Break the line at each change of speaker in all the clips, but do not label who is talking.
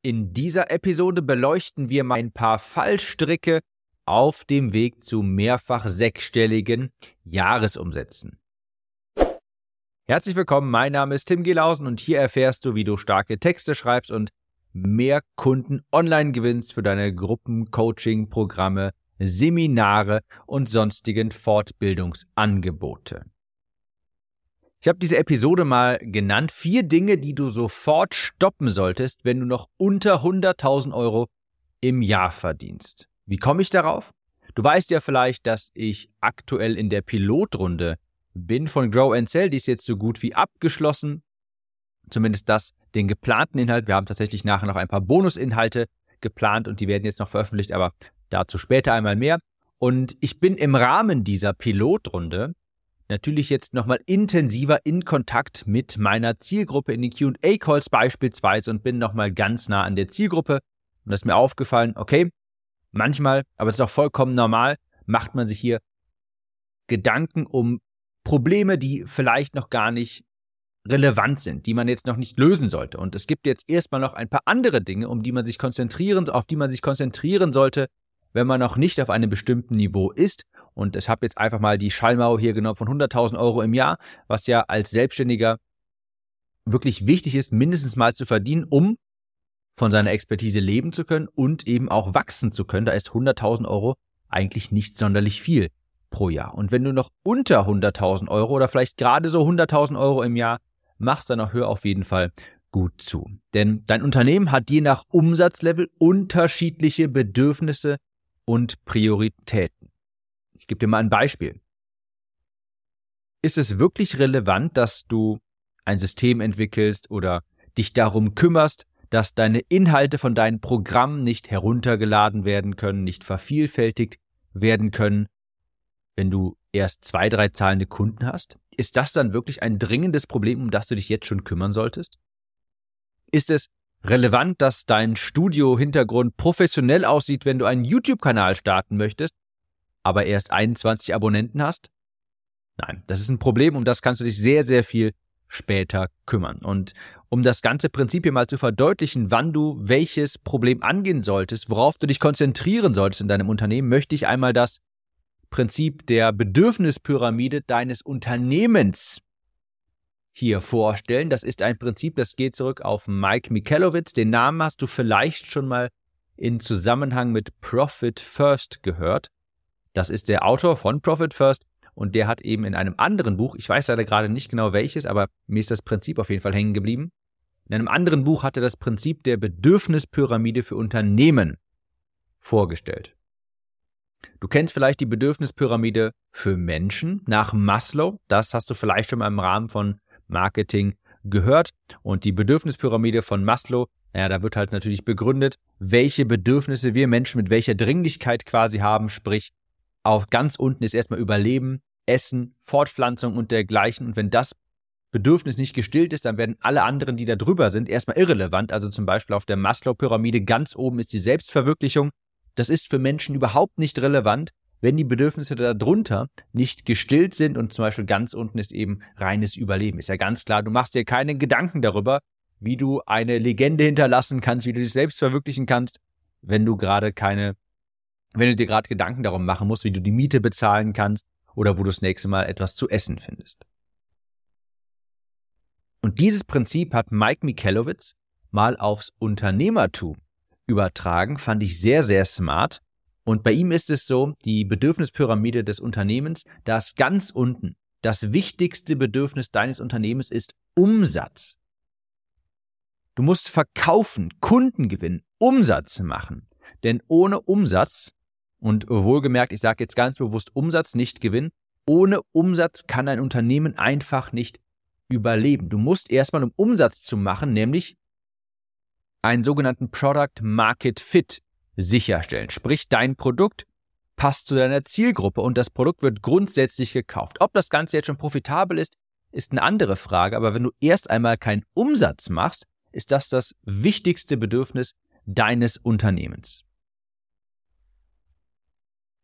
In dieser Episode beleuchten wir mal ein paar Fallstricke auf dem Weg zu mehrfach sechsstelligen Jahresumsätzen. Herzlich willkommen, mein Name ist Tim Gelausen und hier erfährst du, wie du starke Texte schreibst und mehr Kunden online gewinnst für deine Gruppen, Coaching, Programme, Seminare und sonstigen Fortbildungsangebote. Ich habe diese Episode mal genannt, vier Dinge, die du sofort stoppen solltest, wenn du noch unter 100.000 Euro im Jahr verdienst. Wie komme ich darauf? Du weißt ja vielleicht, dass ich aktuell in der Pilotrunde bin von Grow and Sell. Die ist jetzt so gut wie abgeschlossen. Zumindest das, den geplanten Inhalt. Wir haben tatsächlich nachher noch ein paar Bonusinhalte geplant und die werden jetzt noch veröffentlicht, aber dazu später einmal mehr. Und ich bin im Rahmen dieser Pilotrunde natürlich jetzt nochmal intensiver in Kontakt mit meiner Zielgruppe in den QA-Calls beispielsweise und bin nochmal ganz nah an der Zielgruppe. Und das ist mir aufgefallen, okay, manchmal, aber es ist auch vollkommen normal, macht man sich hier Gedanken um Probleme, die vielleicht noch gar nicht relevant sind, die man jetzt noch nicht lösen sollte. Und es gibt jetzt erstmal noch ein paar andere Dinge, um die man sich konzentrieren, auf die man sich konzentrieren sollte, wenn man noch nicht auf einem bestimmten Niveau ist und ich habe jetzt einfach mal die Schallmauer hier genommen von 100.000 Euro im Jahr, was ja als Selbstständiger wirklich wichtig ist, mindestens mal zu verdienen, um von seiner Expertise leben zu können und eben auch wachsen zu können. Da ist 100.000 Euro eigentlich nicht sonderlich viel pro Jahr. Und wenn du noch unter 100.000 Euro oder vielleicht gerade so 100.000 Euro im Jahr machst, dann auch hör auf jeden Fall gut zu. Denn dein Unternehmen hat je nach Umsatzlevel unterschiedliche Bedürfnisse und Prioritäten. Ich gebe dir mal ein Beispiel. Ist es wirklich relevant, dass du ein System entwickelst oder dich darum kümmerst, dass deine Inhalte von deinen Programmen nicht heruntergeladen werden können, nicht vervielfältigt werden können, wenn du erst zwei, drei zahlende Kunden hast? Ist das dann wirklich ein dringendes Problem, um das du dich jetzt schon kümmern solltest? Ist es relevant, dass dein Studio-Hintergrund professionell aussieht, wenn du einen YouTube-Kanal starten möchtest aber erst 21 Abonnenten hast? Nein, das ist ein Problem, um das kannst du dich sehr, sehr viel später kümmern. Und um das ganze Prinzip hier mal zu verdeutlichen, wann du welches Problem angehen solltest, worauf du dich konzentrieren solltest in deinem Unternehmen, möchte ich einmal das Prinzip der Bedürfnispyramide deines Unternehmens hier vorstellen. Das ist ein Prinzip, das geht zurück auf Mike Michalowitz. Den Namen hast du vielleicht schon mal in Zusammenhang mit Profit First gehört. Das ist der Autor von Profit First und der hat eben in einem anderen Buch, ich weiß leider gerade nicht genau welches, aber mir ist das Prinzip auf jeden Fall hängen geblieben. In einem anderen Buch hat er das Prinzip der Bedürfnispyramide für Unternehmen vorgestellt. Du kennst vielleicht die Bedürfnispyramide für Menschen nach Maslow. Das hast du vielleicht schon mal im Rahmen von Marketing gehört. Und die Bedürfnispyramide von Maslow, naja, da wird halt natürlich begründet, welche Bedürfnisse wir Menschen mit welcher Dringlichkeit quasi haben, sprich, auf ganz unten ist erstmal Überleben, Essen, Fortpflanzung und dergleichen. Und wenn das Bedürfnis nicht gestillt ist, dann werden alle anderen, die da drüber sind, erstmal irrelevant. Also zum Beispiel auf der Maslow-Pyramide ganz oben ist die Selbstverwirklichung. Das ist für Menschen überhaupt nicht relevant, wenn die Bedürfnisse darunter nicht gestillt sind und zum Beispiel ganz unten ist eben reines Überleben. Ist ja ganz klar, du machst dir keine Gedanken darüber, wie du eine Legende hinterlassen kannst, wie du dich selbst verwirklichen kannst, wenn du gerade keine wenn du dir gerade Gedanken darum machen musst, wie du die Miete bezahlen kannst oder wo du das nächste Mal etwas zu essen findest. Und dieses Prinzip hat Mike Michalowitz mal aufs Unternehmertum übertragen, fand ich sehr, sehr smart. Und bei ihm ist es so, die Bedürfnispyramide des Unternehmens, das ganz unten, das wichtigste Bedürfnis deines Unternehmens ist Umsatz. Du musst verkaufen, Kunden gewinnen, Umsatz machen. Denn ohne Umsatz und wohlgemerkt, ich sage jetzt ganz bewusst Umsatz, nicht Gewinn. Ohne Umsatz kann ein Unternehmen einfach nicht überleben. Du musst erstmal, um Umsatz zu machen, nämlich einen sogenannten Product Market Fit sicherstellen. Sprich, dein Produkt passt zu deiner Zielgruppe und das Produkt wird grundsätzlich gekauft. Ob das Ganze jetzt schon profitabel ist, ist eine andere Frage, aber wenn du erst einmal keinen Umsatz machst, ist das das wichtigste Bedürfnis deines Unternehmens.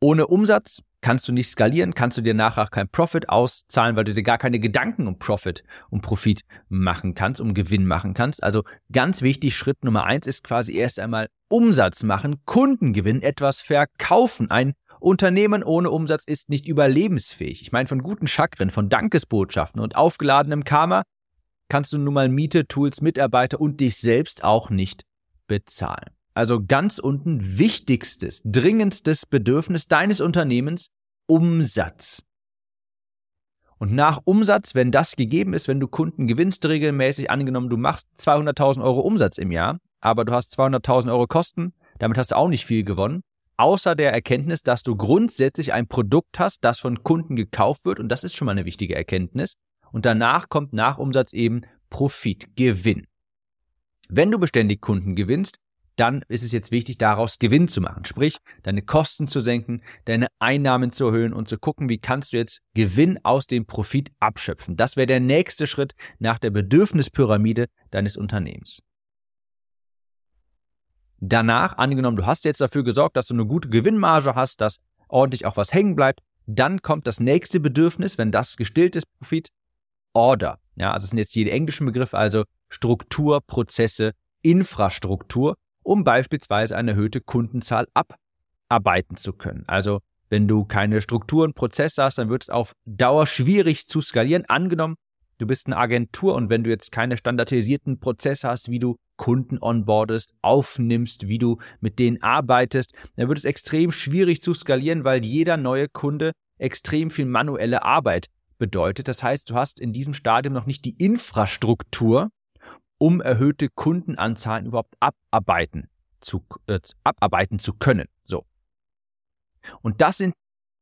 Ohne Umsatz kannst du nicht skalieren, kannst du dir nachher kein Profit auszahlen, weil du dir gar keine Gedanken um Profit, um Profit machen kannst, um Gewinn machen kannst. Also ganz wichtig, Schritt Nummer eins ist quasi erst einmal Umsatz machen, Kundengewinn, etwas verkaufen. Ein Unternehmen ohne Umsatz ist nicht überlebensfähig. Ich meine, von guten Chakren, von Dankesbotschaften und aufgeladenem Karma kannst du nun mal Miete, Tools, Mitarbeiter und dich selbst auch nicht bezahlen. Also ganz unten wichtigstes, dringendstes Bedürfnis deines Unternehmens, Umsatz. Und nach Umsatz, wenn das gegeben ist, wenn du Kunden gewinnst regelmäßig, angenommen, du machst 200.000 Euro Umsatz im Jahr, aber du hast 200.000 Euro Kosten, damit hast du auch nicht viel gewonnen, außer der Erkenntnis, dass du grundsätzlich ein Produkt hast, das von Kunden gekauft wird, und das ist schon mal eine wichtige Erkenntnis, und danach kommt nach Umsatz eben Profit, Gewinn. Wenn du beständig Kunden gewinnst, dann ist es jetzt wichtig, daraus Gewinn zu machen. Sprich, deine Kosten zu senken, deine Einnahmen zu erhöhen und zu gucken, wie kannst du jetzt Gewinn aus dem Profit abschöpfen. Das wäre der nächste Schritt nach der Bedürfnispyramide deines Unternehmens. Danach, angenommen, du hast jetzt dafür gesorgt, dass du eine gute Gewinnmarge hast, dass ordentlich auch was hängen bleibt, dann kommt das nächste Bedürfnis, wenn das gestillt ist, Profit, Order. Ja, also das sind jetzt die englischen Begriffe, also Struktur, Prozesse, Infrastruktur um beispielsweise eine erhöhte Kundenzahl abarbeiten zu können. Also wenn du keine Strukturen, Prozesse hast, dann wird es auf Dauer schwierig zu skalieren. Angenommen, du bist eine Agentur und wenn du jetzt keine standardisierten Prozesse hast, wie du Kunden onboardest, aufnimmst, wie du mit denen arbeitest, dann wird es extrem schwierig zu skalieren, weil jeder neue Kunde extrem viel manuelle Arbeit bedeutet. Das heißt, du hast in diesem Stadium noch nicht die Infrastruktur, um erhöhte Kundenanzahlen überhaupt abarbeiten zu, äh, abarbeiten zu können. So. Und das sind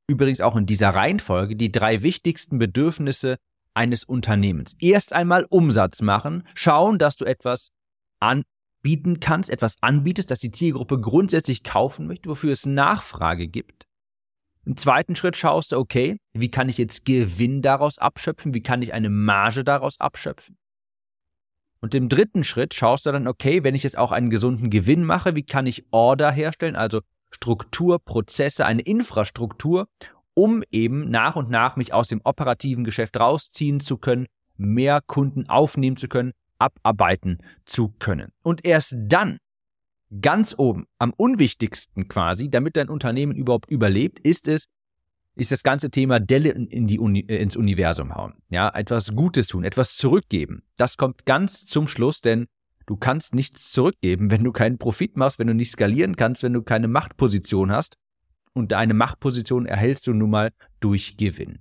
übrigens auch in dieser Reihenfolge die drei wichtigsten Bedürfnisse eines Unternehmens. Erst einmal Umsatz machen, schauen, dass du etwas anbieten kannst, etwas anbietest, dass die Zielgruppe grundsätzlich kaufen möchte, wofür es Nachfrage gibt. Im zweiten Schritt schaust du, okay, wie kann ich jetzt Gewinn daraus abschöpfen? Wie kann ich eine Marge daraus abschöpfen? Und im dritten Schritt schaust du dann, okay, wenn ich jetzt auch einen gesunden Gewinn mache, wie kann ich Order herstellen, also Struktur, Prozesse, eine Infrastruktur, um eben nach und nach mich aus dem operativen Geschäft rausziehen zu können, mehr Kunden aufnehmen zu können, abarbeiten zu können. Und erst dann, ganz oben, am unwichtigsten quasi, damit dein Unternehmen überhaupt überlebt, ist es, ist das ganze Thema Delle in die Uni, äh, ins Universum hauen. Ja, etwas Gutes tun, etwas zurückgeben. Das kommt ganz zum Schluss, denn du kannst nichts zurückgeben, wenn du keinen Profit machst, wenn du nicht skalieren kannst, wenn du keine Machtposition hast. Und deine Machtposition erhältst du nun mal durch Gewinn.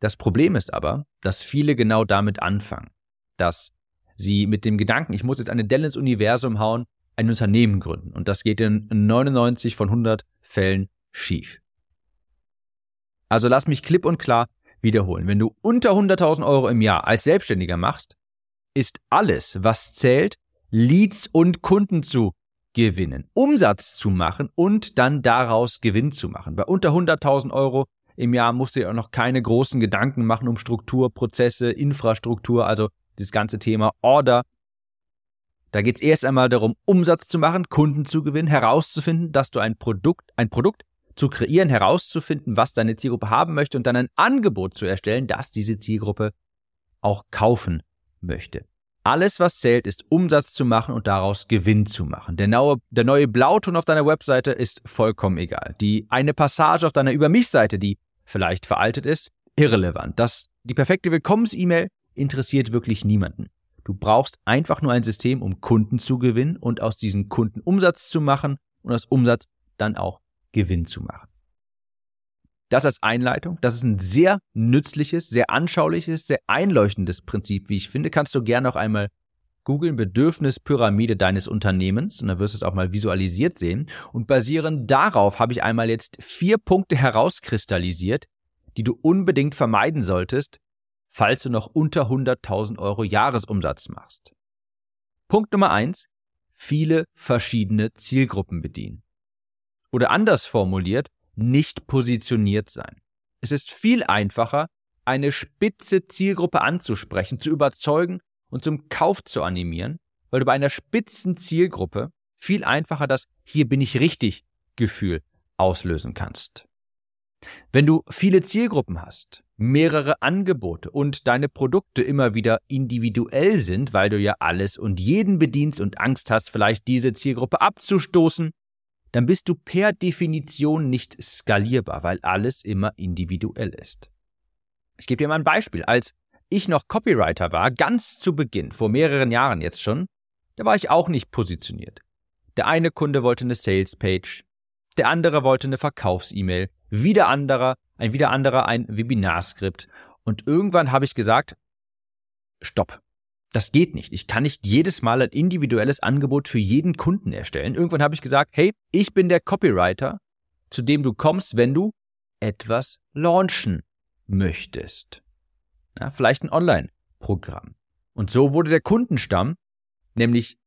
Das Problem ist aber, dass viele genau damit anfangen, dass sie mit dem Gedanken, ich muss jetzt eine Delle ins Universum hauen, ein Unternehmen gründen. Und das geht in 99 von 100 Fällen schief. Also lass mich klipp und klar wiederholen. Wenn du unter 100.000 Euro im Jahr als Selbstständiger machst, ist alles, was zählt, Leads und Kunden zu gewinnen, Umsatz zu machen und dann daraus Gewinn zu machen. Bei unter 100.000 Euro im Jahr musst du dir auch noch keine großen Gedanken machen um Struktur, Prozesse, Infrastruktur, also das ganze Thema Order. Da geht es erst einmal darum, Umsatz zu machen, Kunden zu gewinnen, herauszufinden, dass du ein Produkt, ein Produkt zu kreieren, herauszufinden, was deine Zielgruppe haben möchte und dann ein Angebot zu erstellen, das diese Zielgruppe auch kaufen möchte. Alles, was zählt, ist Umsatz zu machen und daraus Gewinn zu machen. Der neue, der neue Blauton auf deiner Webseite ist vollkommen egal. Die eine Passage auf deiner Über mich-Seite, die vielleicht veraltet ist, irrelevant. Das, die perfekte Willkommens-E-Mail interessiert wirklich niemanden. Du brauchst einfach nur ein System, um Kunden zu gewinnen und aus diesen Kunden Umsatz zu machen und aus Umsatz dann auch Gewinn zu machen. Das als Einleitung. Das ist ein sehr nützliches, sehr anschauliches, sehr einleuchtendes Prinzip, wie ich finde. Kannst du gerne noch einmal googeln Bedürfnispyramide deines Unternehmens und dann wirst du es auch mal visualisiert sehen. Und basierend darauf habe ich einmal jetzt vier Punkte herauskristallisiert, die du unbedingt vermeiden solltest, falls du noch unter 100.000 Euro Jahresumsatz machst. Punkt Nummer eins: Viele verschiedene Zielgruppen bedienen. Oder anders formuliert, nicht positioniert sein. Es ist viel einfacher, eine spitze Zielgruppe anzusprechen, zu überzeugen und zum Kauf zu animieren, weil du bei einer spitzen Zielgruppe viel einfacher das Hier bin ich richtig Gefühl auslösen kannst. Wenn du viele Zielgruppen hast, mehrere Angebote und deine Produkte immer wieder individuell sind, weil du ja alles und jeden bedienst und Angst hast, vielleicht diese Zielgruppe abzustoßen, dann bist du per Definition nicht skalierbar, weil alles immer individuell ist. Ich gebe dir mal ein Beispiel. Als ich noch Copywriter war, ganz zu Beginn, vor mehreren Jahren jetzt schon, da war ich auch nicht positioniert. Der eine Kunde wollte eine Sales-Page, der andere wollte eine Verkaufs-E-Mail, wieder anderer, ein wieder anderer ein Webinarskript. Und irgendwann habe ich gesagt, stopp. Das geht nicht. Ich kann nicht jedes Mal ein individuelles Angebot für jeden Kunden erstellen. Irgendwann habe ich gesagt, hey, ich bin der Copywriter, zu dem du kommst, wenn du etwas launchen möchtest. Ja, vielleicht ein Online-Programm. Und so wurde der Kundenstamm nämlich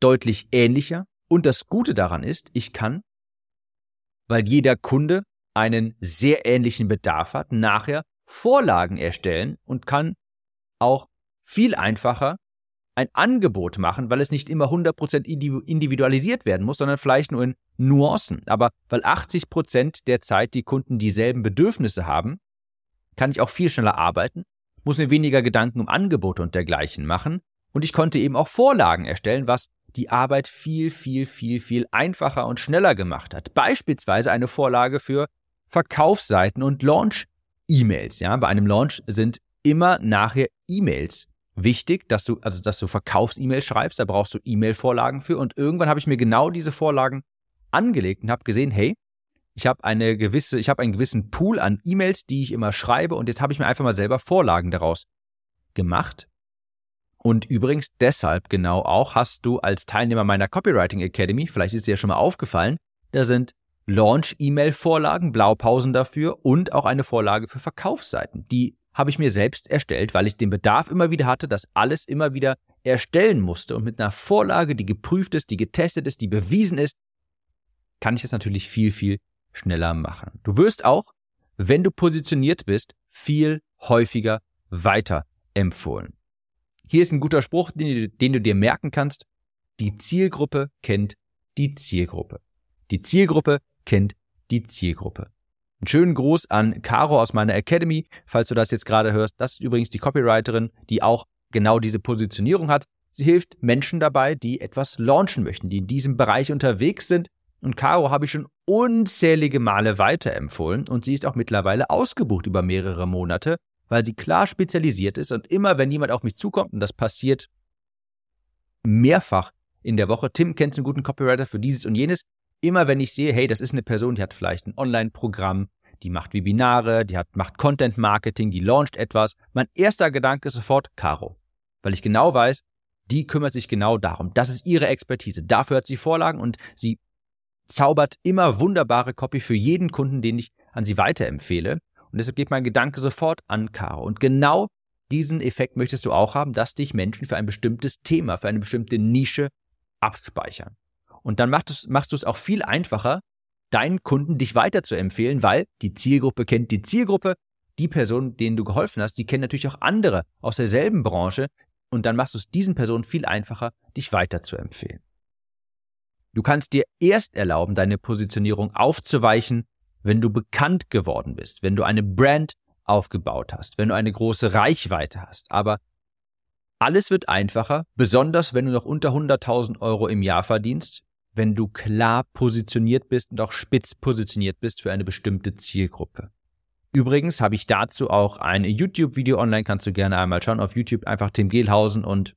deutlich ähnlicher. Und das Gute daran ist, ich kann, weil jeder Kunde einen sehr ähnlichen Bedarf hat, nachher Vorlagen erstellen und kann auch viel einfacher ein Angebot machen, weil es nicht immer 100% individualisiert werden muss, sondern vielleicht nur in Nuancen. Aber weil 80% der Zeit die Kunden dieselben Bedürfnisse haben, kann ich auch viel schneller arbeiten, muss mir weniger Gedanken um Angebote und dergleichen machen und ich konnte eben auch Vorlagen erstellen, was die Arbeit viel, viel, viel, viel einfacher und schneller gemacht hat. Beispielsweise eine Vorlage für Verkaufsseiten und Launch-E-Mails. Ja, bei einem Launch sind immer nachher E-Mails wichtig, dass du, also dass du Verkaufs-E-Mails schreibst, da brauchst du E-Mail-Vorlagen für. Und irgendwann habe ich mir genau diese Vorlagen angelegt und habe gesehen, hey, ich habe eine gewisse, ich habe einen gewissen Pool an E-Mails, die ich immer schreibe und jetzt habe ich mir einfach mal selber Vorlagen daraus gemacht. Und übrigens deshalb genau auch hast du als Teilnehmer meiner Copywriting Academy, vielleicht ist dir ja schon mal aufgefallen, da sind Launch-E-Mail-Vorlagen, Blaupausen dafür und auch eine Vorlage für Verkaufsseiten. Die habe ich mir selbst erstellt, weil ich den Bedarf immer wieder hatte, dass alles immer wieder erstellen musste. Und mit einer Vorlage, die geprüft ist, die getestet ist, die bewiesen ist, kann ich das natürlich viel, viel schneller machen. Du wirst auch, wenn du positioniert bist, viel häufiger weiterempfohlen. Hier ist ein guter Spruch, den, den du dir merken kannst. Die Zielgruppe kennt die Zielgruppe. Die Zielgruppe kennt die Zielgruppe. Einen schönen Gruß an Caro aus meiner Academy, falls du das jetzt gerade hörst. Das ist übrigens die Copywriterin, die auch genau diese Positionierung hat. Sie hilft Menschen dabei, die etwas launchen möchten, die in diesem Bereich unterwegs sind. Und Caro habe ich schon unzählige Male weiterempfohlen und sie ist auch mittlerweile ausgebucht über mehrere Monate, weil sie klar spezialisiert ist und immer wenn jemand auf mich zukommt, und das passiert mehrfach in der Woche, Tim, kennst du einen guten Copywriter für dieses und jenes, immer wenn ich sehe, hey, das ist eine Person, die hat vielleicht ein Online-Programm, die macht Webinare, die hat, macht Content Marketing, die launcht etwas. Mein erster Gedanke ist sofort Caro. Weil ich genau weiß, die kümmert sich genau darum. Das ist ihre Expertise. Dafür hat sie Vorlagen und sie zaubert immer wunderbare Copy für jeden Kunden, den ich an sie weiterempfehle. Und deshalb geht mein Gedanke sofort an Caro. Und genau diesen Effekt möchtest du auch haben, dass dich Menschen für ein bestimmtes Thema, für eine bestimmte Nische abspeichern. Und dann machst, du es auch viel einfacher, deinen Kunden dich weiter zu empfehlen, weil die Zielgruppe kennt die Zielgruppe. Die Personen, denen du geholfen hast, die kennen natürlich auch andere aus derselben Branche. Und dann machst du es diesen Personen viel einfacher, dich weiter zu empfehlen. Du kannst dir erst erlauben, deine Positionierung aufzuweichen, wenn du bekannt geworden bist, wenn du eine Brand aufgebaut hast, wenn du eine große Reichweite hast. Aber alles wird einfacher, besonders wenn du noch unter 100.000 Euro im Jahr verdienst, wenn du klar positioniert bist und auch spitz positioniert bist für eine bestimmte Zielgruppe. Übrigens habe ich dazu auch ein YouTube-Video online, kannst du gerne einmal schauen. Auf YouTube einfach Tim Gehlhausen und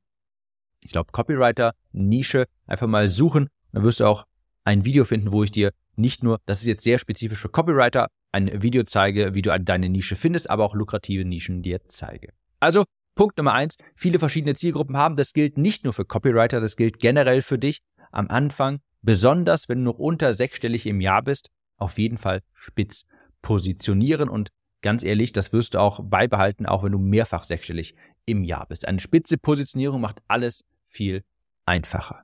ich glaube Copywriter, Nische, einfach mal suchen. Dann wirst du auch ein Video finden, wo ich dir nicht nur, das ist jetzt sehr spezifisch für Copywriter, ein Video zeige, wie du deine Nische findest, aber auch lukrative Nischen dir zeige. Also Punkt Nummer eins, viele verschiedene Zielgruppen haben. Das gilt nicht nur für Copywriter, das gilt generell für dich am Anfang, besonders wenn du noch unter sechsstellig im Jahr bist, auf jeden Fall spitz positionieren und ganz ehrlich, das wirst du auch beibehalten, auch wenn du mehrfach sechsstellig im Jahr bist. Eine spitze Positionierung macht alles viel einfacher.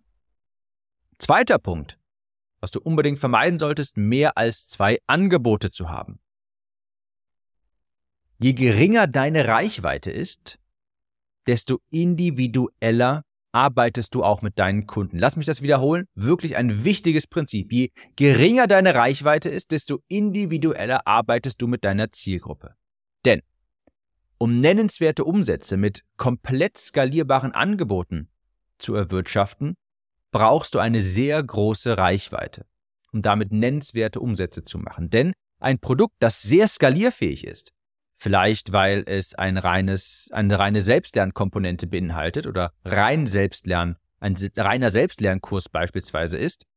Zweiter Punkt, was du unbedingt vermeiden solltest, mehr als zwei Angebote zu haben. Je geringer deine Reichweite ist, desto individueller arbeitest du auch mit deinen Kunden. Lass mich das wiederholen. Wirklich ein wichtiges Prinzip. Je geringer deine Reichweite ist, desto individueller arbeitest du mit deiner Zielgruppe. Denn um nennenswerte Umsätze mit komplett skalierbaren Angeboten zu erwirtschaften, brauchst du eine sehr große Reichweite, um damit nennenswerte Umsätze zu machen. Denn ein Produkt, das sehr skalierfähig ist, vielleicht weil es ein reines, eine reine Selbstlernkomponente beinhaltet oder rein Selbstlern, ein reiner Selbstlernkurs beispielsweise ist,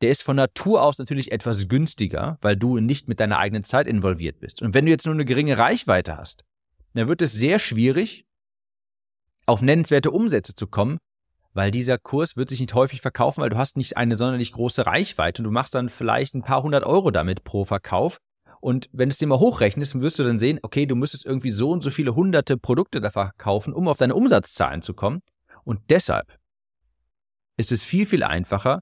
der ist von Natur aus natürlich etwas günstiger, weil du nicht mit deiner eigenen Zeit involviert bist. Und wenn du jetzt nur eine geringe Reichweite hast, dann wird es sehr schwierig, auf nennenswerte Umsätze zu kommen, weil dieser Kurs wird sich nicht häufig verkaufen, weil du hast nicht eine sonderlich große Reichweite und du machst dann vielleicht ein paar hundert Euro damit pro Verkauf. Und wenn du es dir mal hochrechnest, wirst du dann sehen, okay, du müsstest irgendwie so und so viele hunderte Produkte da verkaufen, um auf deine Umsatzzahlen zu kommen. Und deshalb ist es viel, viel einfacher,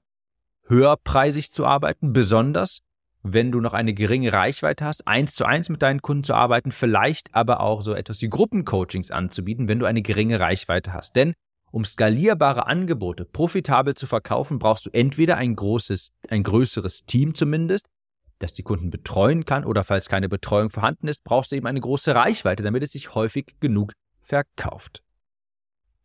höherpreisig zu arbeiten, besonders wenn du noch eine geringe Reichweite hast, eins zu eins mit deinen Kunden zu arbeiten, vielleicht aber auch so etwas wie Gruppencoachings anzubieten, wenn du eine geringe Reichweite hast. Denn um skalierbare Angebote profitabel zu verkaufen, brauchst du entweder ein großes, ein größeres Team zumindest, das die Kunden betreuen kann, oder falls keine Betreuung vorhanden ist, brauchst du eben eine große Reichweite, damit es sich häufig genug verkauft.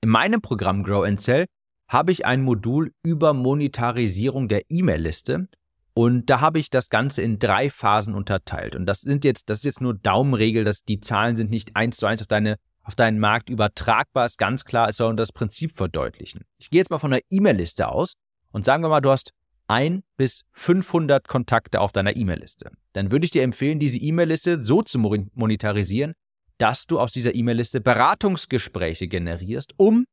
In meinem Programm Grow and Sell habe ich ein Modul über Monetarisierung der E-Mail-Liste und da habe ich das Ganze in drei Phasen unterteilt. Und das sind jetzt, das ist jetzt nur Daumenregel, dass die Zahlen sind nicht eins zu eins auf deine auf deinen Markt übertragbar ist, ganz klar, es soll das Prinzip verdeutlichen. Ich gehe jetzt mal von einer E-Mail-Liste aus und sagen wir mal, du hast ein bis 500 Kontakte auf deiner E-Mail-Liste. Dann würde ich dir empfehlen, diese E-Mail-Liste so zu monetarisieren, dass du aus dieser E-Mail-Liste Beratungsgespräche generierst, um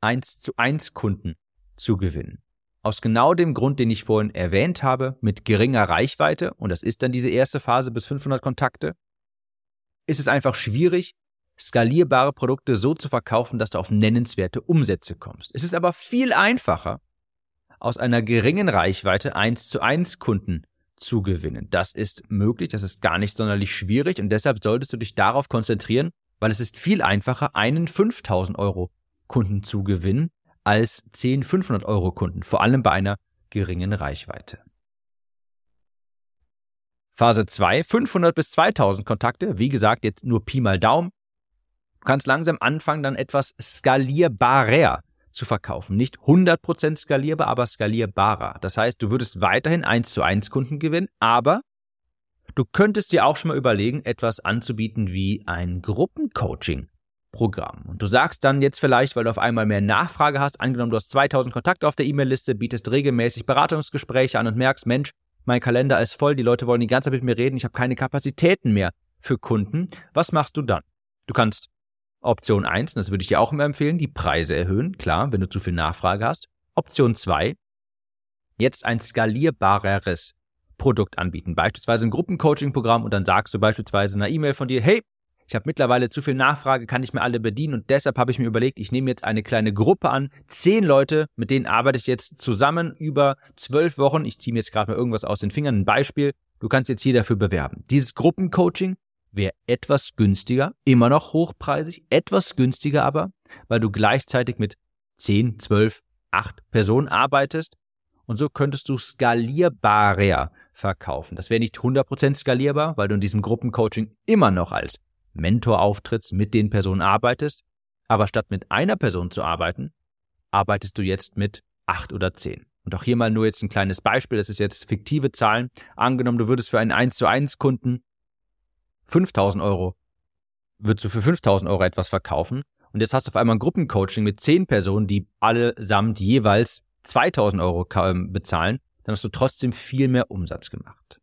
eins zu eins Kunden zu gewinnen. Aus genau dem Grund, den ich vorhin erwähnt habe, mit geringer Reichweite, und das ist dann diese erste Phase bis 500 Kontakte, ist es einfach schwierig, skalierbare Produkte so zu verkaufen, dass du auf nennenswerte Umsätze kommst. Es ist aber viel einfacher, aus einer geringen Reichweite eins zu eins Kunden zu gewinnen. Das ist möglich, das ist gar nicht sonderlich schwierig und deshalb solltest du dich darauf konzentrieren, weil es ist viel einfacher, einen 5000 Euro Kunden zu gewinnen, als 10 500 Euro Kunden, vor allem bei einer geringen Reichweite. Phase 2, 500 bis 2000 Kontakte, wie gesagt, jetzt nur Pi mal Daumen, Du kannst langsam anfangen, dann etwas skalierbarer zu verkaufen. Nicht 100% skalierbar, aber skalierbarer. Das heißt, du würdest weiterhin 1 zu 1 Kunden gewinnen, aber du könntest dir auch schon mal überlegen, etwas anzubieten wie ein Gruppencoaching. Programm. Und du sagst dann jetzt vielleicht, weil du auf einmal mehr Nachfrage hast, angenommen, du hast 2000 Kontakte auf der E-Mail-Liste, bietest regelmäßig Beratungsgespräche an und merkst, Mensch, mein Kalender ist voll, die Leute wollen die ganze Zeit mit mir reden, ich habe keine Kapazitäten mehr für Kunden. Was machst du dann? Du kannst Option 1, das würde ich dir auch immer empfehlen, die Preise erhöhen, klar, wenn du zu viel Nachfrage hast. Option 2, jetzt ein skalierbareres Produkt anbieten, beispielsweise ein Gruppencoaching-Programm und dann sagst du beispielsweise in einer E-Mail von dir, hey, ich habe mittlerweile zu viel Nachfrage, kann ich mir alle bedienen und deshalb habe ich mir überlegt, ich nehme jetzt eine kleine Gruppe an, zehn Leute, mit denen arbeite ich jetzt zusammen über zwölf Wochen. Ich ziehe mir jetzt gerade mal irgendwas aus den Fingern, ein Beispiel. Du kannst jetzt hier dafür bewerben. Dieses Gruppencoaching wäre etwas günstiger, immer noch hochpreisig, etwas günstiger aber, weil du gleichzeitig mit 10, 12, 8 Personen arbeitest und so könntest du skalierbarer verkaufen. Das wäre nicht 100% skalierbar, weil du in diesem Gruppencoaching immer noch als Mentor auftrittst, mit den Personen arbeitest, aber statt mit einer Person zu arbeiten, arbeitest du jetzt mit 8 oder 10. Und auch hier mal nur jetzt ein kleines Beispiel, das ist jetzt fiktive Zahlen. Angenommen, du würdest für einen 1 zu 1 Kunden 5000 Euro, würdest du für 5000 Euro etwas verkaufen und jetzt hast du auf einmal ein Gruppencoaching mit 10 Personen, die allesamt jeweils 2000 Euro ähm, bezahlen, dann hast du trotzdem viel mehr Umsatz gemacht.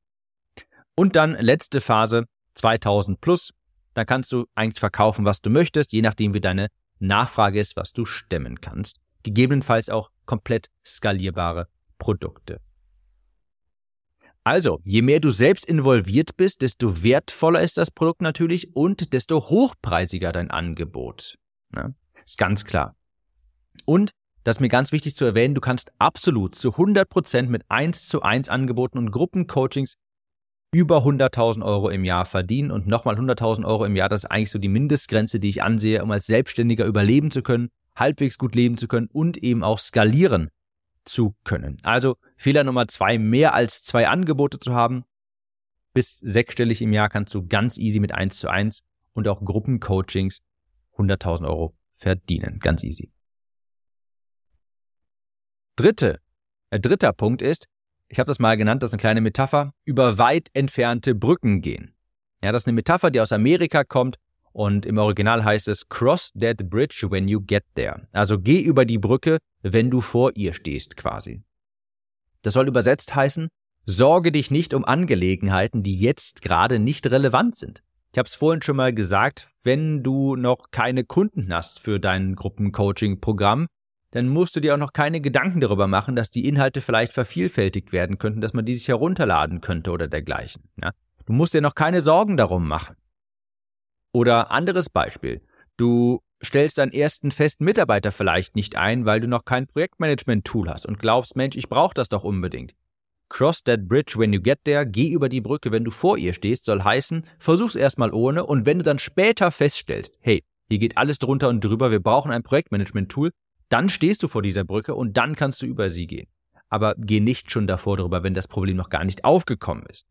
Und dann letzte Phase, 2000 plus, dann kannst du eigentlich verkaufen, was du möchtest, je nachdem wie deine Nachfrage ist, was du stemmen kannst. Gegebenenfalls auch komplett skalierbare Produkte. Also, je mehr du selbst involviert bist, desto wertvoller ist das Produkt natürlich und desto hochpreisiger dein Angebot. Ja, ist ganz klar. Und, das ist mir ganz wichtig zu erwähnen, du kannst absolut zu 100% mit 1 zu 1 Angeboten und Gruppencoachings über 100.000 Euro im Jahr verdienen und nochmal 100.000 Euro im Jahr, das ist eigentlich so die Mindestgrenze, die ich ansehe, um als Selbstständiger überleben zu können. halbwegs gut leben zu können und eben auch skalieren zu können. Also Fehler Nummer zwei, mehr als zwei Angebote zu haben. Bis sechsstellig im Jahr kannst du ganz easy mit eins zu eins und auch Gruppencoachings 100.000 Euro verdienen. Ganz easy. Dritte, äh, dritter Punkt ist, ich habe das mal genannt, das ist eine kleine Metapher, über weit entfernte Brücken gehen. Ja, das ist eine Metapher, die aus Amerika kommt und im Original heißt es Cross that bridge when you get there. Also geh über die Brücke, wenn du vor ihr stehst quasi. Das soll übersetzt heißen, sorge dich nicht um Angelegenheiten, die jetzt gerade nicht relevant sind. Ich habe es vorhin schon mal gesagt, wenn du noch keine Kunden hast für dein Gruppencoaching-Programm, dann musst du dir auch noch keine Gedanken darüber machen, dass die Inhalte vielleicht vervielfältigt werden könnten, dass man die sich herunterladen könnte oder dergleichen. Ja? Du musst dir noch keine Sorgen darum machen. Oder anderes Beispiel. Du stellst deinen ersten festen Mitarbeiter vielleicht nicht ein, weil du noch kein Projektmanagement-Tool hast und glaubst, Mensch, ich brauche das doch unbedingt. Cross that bridge when you get there, geh über die Brücke, wenn du vor ihr stehst, soll heißen, versuch's erstmal ohne und wenn du dann später feststellst, hey, hier geht alles drunter und drüber, wir brauchen ein Projektmanagement-Tool, dann stehst du vor dieser Brücke und dann kannst du über sie gehen. Aber geh nicht schon davor drüber, wenn das Problem noch gar nicht aufgekommen ist.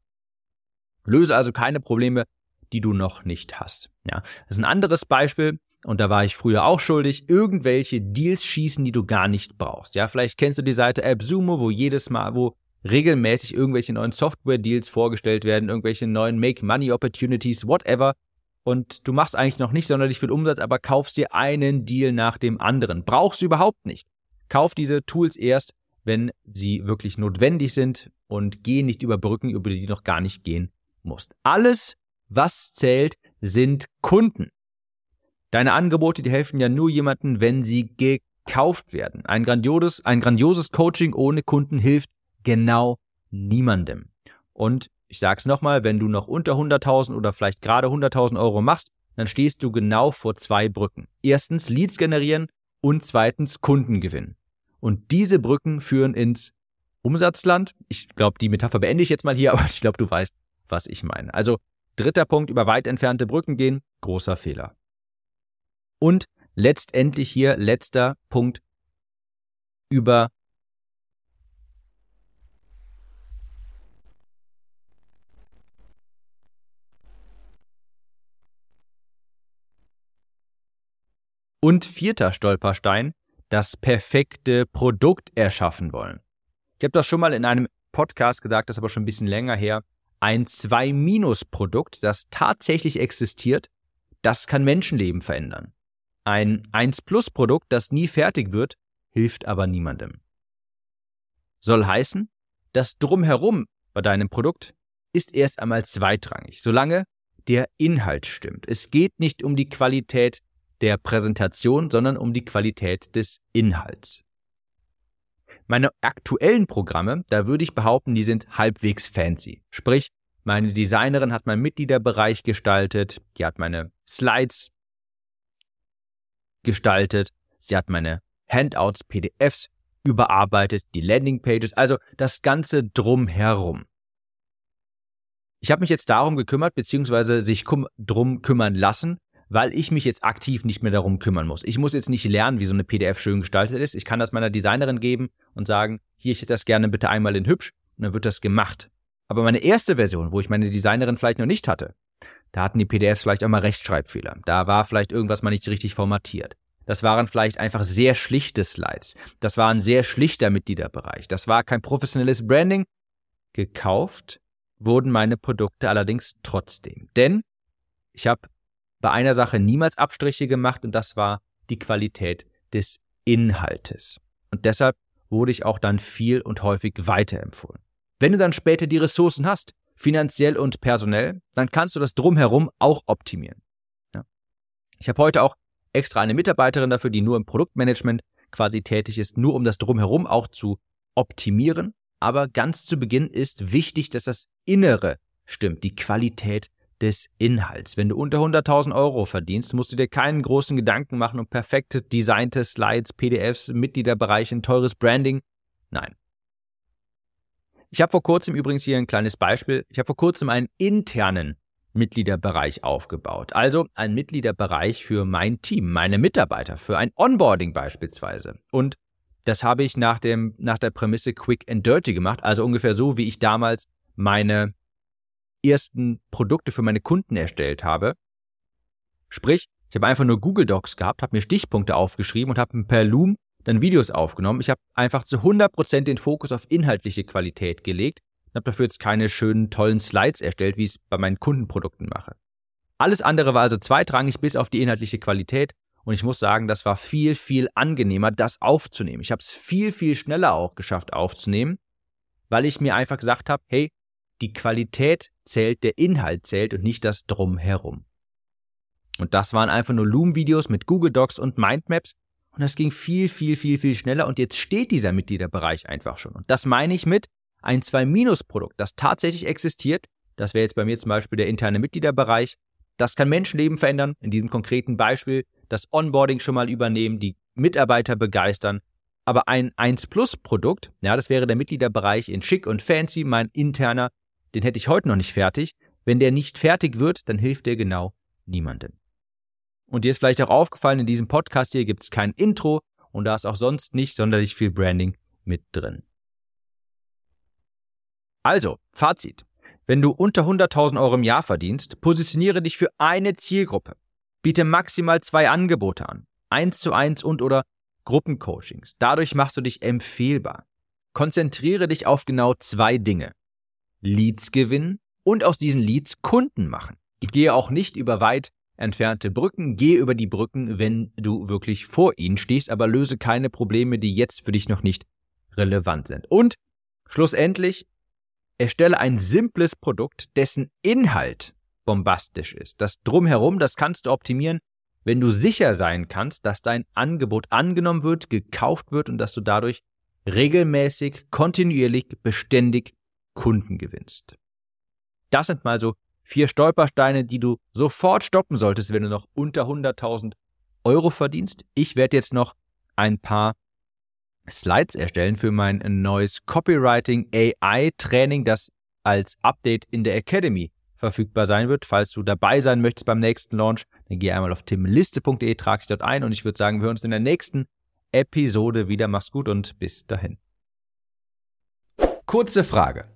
Löse also keine Probleme, die du noch nicht hast. Ja, das ist ein anderes Beispiel. Und da war ich früher auch schuldig, irgendwelche Deals schießen, die du gar nicht brauchst. Ja, vielleicht kennst du die Seite AppSumo, wo jedes Mal, wo regelmäßig irgendwelche neuen Software-Deals vorgestellt werden, irgendwelche neuen Make-Money-Opportunities, whatever. Und du machst eigentlich noch nicht sonderlich viel Umsatz, aber kaufst dir einen Deal nach dem anderen. Brauchst du überhaupt nicht. Kauf diese Tools erst, wenn sie wirklich notwendig sind und geh nicht über Brücken, über die du noch gar nicht gehen musst. Alles, was zählt, sind Kunden. Deine Angebote, die helfen ja nur jemanden, wenn sie gekauft werden. Ein grandioses, ein grandioses Coaching ohne Kunden hilft genau niemandem. Und ich sag's nochmal, wenn du noch unter 100.000 oder vielleicht gerade 100.000 Euro machst, dann stehst du genau vor zwei Brücken. Erstens Leads generieren und zweitens Kunden gewinnen. Und diese Brücken führen ins Umsatzland. Ich glaube, die Metapher beende ich jetzt mal hier, aber ich glaube, du weißt, was ich meine. Also dritter Punkt, über weit entfernte Brücken gehen, großer Fehler. Und letztendlich hier letzter Punkt, über Und vierter Stolperstein, das perfekte Produkt erschaffen wollen. Ich habe das schon mal in einem Podcast gesagt, das ist aber schon ein bisschen länger her. Ein 2-Produkt, das tatsächlich existiert, das kann Menschenleben verändern. Ein 1-Plus-Produkt, das nie fertig wird, hilft aber niemandem. Soll heißen, das Drumherum bei deinem Produkt ist erst einmal zweitrangig, solange der Inhalt stimmt. Es geht nicht um die Qualität der Präsentation, sondern um die Qualität des Inhalts. Meine aktuellen Programme, da würde ich behaupten, die sind halbwegs fancy. Sprich, meine Designerin hat meinen Mitgliederbereich gestaltet, die hat meine Slides gestaltet, sie hat meine Handouts, PDFs überarbeitet, die Landingpages, also das Ganze drumherum. Ich habe mich jetzt darum gekümmert, beziehungsweise sich drum kümmern lassen, weil ich mich jetzt aktiv nicht mehr darum kümmern muss. Ich muss jetzt nicht lernen, wie so eine PDF schön gestaltet ist. Ich kann das meiner Designerin geben und sagen, hier, ich hätte das gerne bitte einmal in hübsch und dann wird das gemacht. Aber meine erste Version, wo ich meine Designerin vielleicht noch nicht hatte, da hatten die PDFs vielleicht auch mal Rechtschreibfehler. Da war vielleicht irgendwas mal nicht richtig formatiert. Das waren vielleicht einfach sehr schlichte Slides. Das war ein sehr schlichter Mitgliederbereich. Das war kein professionelles Branding. Gekauft wurden meine Produkte allerdings trotzdem. Denn ich habe bei einer Sache niemals Abstriche gemacht und das war die Qualität des Inhaltes. Und deshalb wurde ich auch dann viel und häufig weiterempfohlen. Wenn du dann später die Ressourcen hast, finanziell und personell, dann kannst du das drumherum auch optimieren. Ja. Ich habe heute auch extra eine Mitarbeiterin dafür, die nur im Produktmanagement quasi tätig ist, nur um das drumherum auch zu optimieren. Aber ganz zu Beginn ist wichtig, dass das Innere stimmt, die Qualität des Inhalts. Wenn du unter 100.000 Euro verdienst, musst du dir keinen großen Gedanken machen um perfekte designte Slides, PDFs, Mitgliederbereiche, ein teures Branding. Nein. Ich habe vor kurzem übrigens hier ein kleines Beispiel. Ich habe vor kurzem einen internen Mitgliederbereich aufgebaut. Also ein Mitgliederbereich für mein Team, meine Mitarbeiter, für ein Onboarding beispielsweise. Und das habe ich nach, dem, nach der Prämisse Quick and Dirty gemacht, also ungefähr so, wie ich damals meine ersten Produkte für meine Kunden erstellt habe. Sprich, ich habe einfach nur Google Docs gehabt, habe mir Stichpunkte aufgeschrieben und habe per Loom dann Videos aufgenommen. Ich habe einfach zu 100% den Fokus auf inhaltliche Qualität gelegt und habe dafür jetzt keine schönen, tollen Slides erstellt, wie ich es bei meinen Kundenprodukten mache. Alles andere war also zweitrangig bis auf die inhaltliche Qualität und ich muss sagen, das war viel, viel angenehmer, das aufzunehmen. Ich habe es viel, viel schneller auch geschafft aufzunehmen, weil ich mir einfach gesagt habe, hey, die Qualität zählt, der Inhalt zählt und nicht das Drumherum. Und das waren einfach nur Loom-Videos mit Google Docs und Mindmaps. Und das ging viel, viel, viel, viel schneller. Und jetzt steht dieser Mitgliederbereich einfach schon. Und das meine ich mit ein 2-Produkt, das tatsächlich existiert. Das wäre jetzt bei mir zum Beispiel der interne Mitgliederbereich. Das kann Menschenleben verändern. In diesem konkreten Beispiel das Onboarding schon mal übernehmen, die Mitarbeiter begeistern. Aber ein 1 Plus Produkt, ja, das wäre der Mitgliederbereich in schick und fancy, mein interner, den hätte ich heute noch nicht fertig. Wenn der nicht fertig wird, dann hilft der genau niemandem. Und dir ist vielleicht auch aufgefallen, in diesem Podcast hier gibt es kein Intro und da ist auch sonst nicht sonderlich viel Branding mit drin. Also, Fazit. Wenn du unter 100.000 Euro im Jahr verdienst, positioniere dich für eine Zielgruppe. Biete maximal zwei Angebote an. Eins zu eins und oder Gruppencoachings. Dadurch machst du dich empfehlbar. Konzentriere dich auf genau zwei Dinge. Leads gewinnen und aus diesen Leads Kunden machen. Ich gehe auch nicht über weit entfernte Brücken, gehe über die Brücken, wenn du wirklich vor ihnen stehst, aber löse keine Probleme, die jetzt für dich noch nicht relevant sind. Und schlussendlich, erstelle ein simples Produkt, dessen Inhalt bombastisch ist. Das drumherum, das kannst du optimieren, wenn du sicher sein kannst, dass dein Angebot angenommen wird, gekauft wird und dass du dadurch regelmäßig, kontinuierlich, beständig Kunden gewinnst. Das sind mal so vier Stolpersteine, die du sofort stoppen solltest, wenn du noch unter 100.000 Euro verdienst. Ich werde jetzt noch ein paar Slides erstellen für mein neues Copywriting AI Training, das als Update in der Academy verfügbar sein wird. Falls du dabei sein möchtest beim nächsten Launch, dann geh einmal auf timliste.de, trag dich dort ein und ich würde sagen, wir hören uns in der nächsten Episode wieder. Mach's gut und bis dahin. Kurze Frage.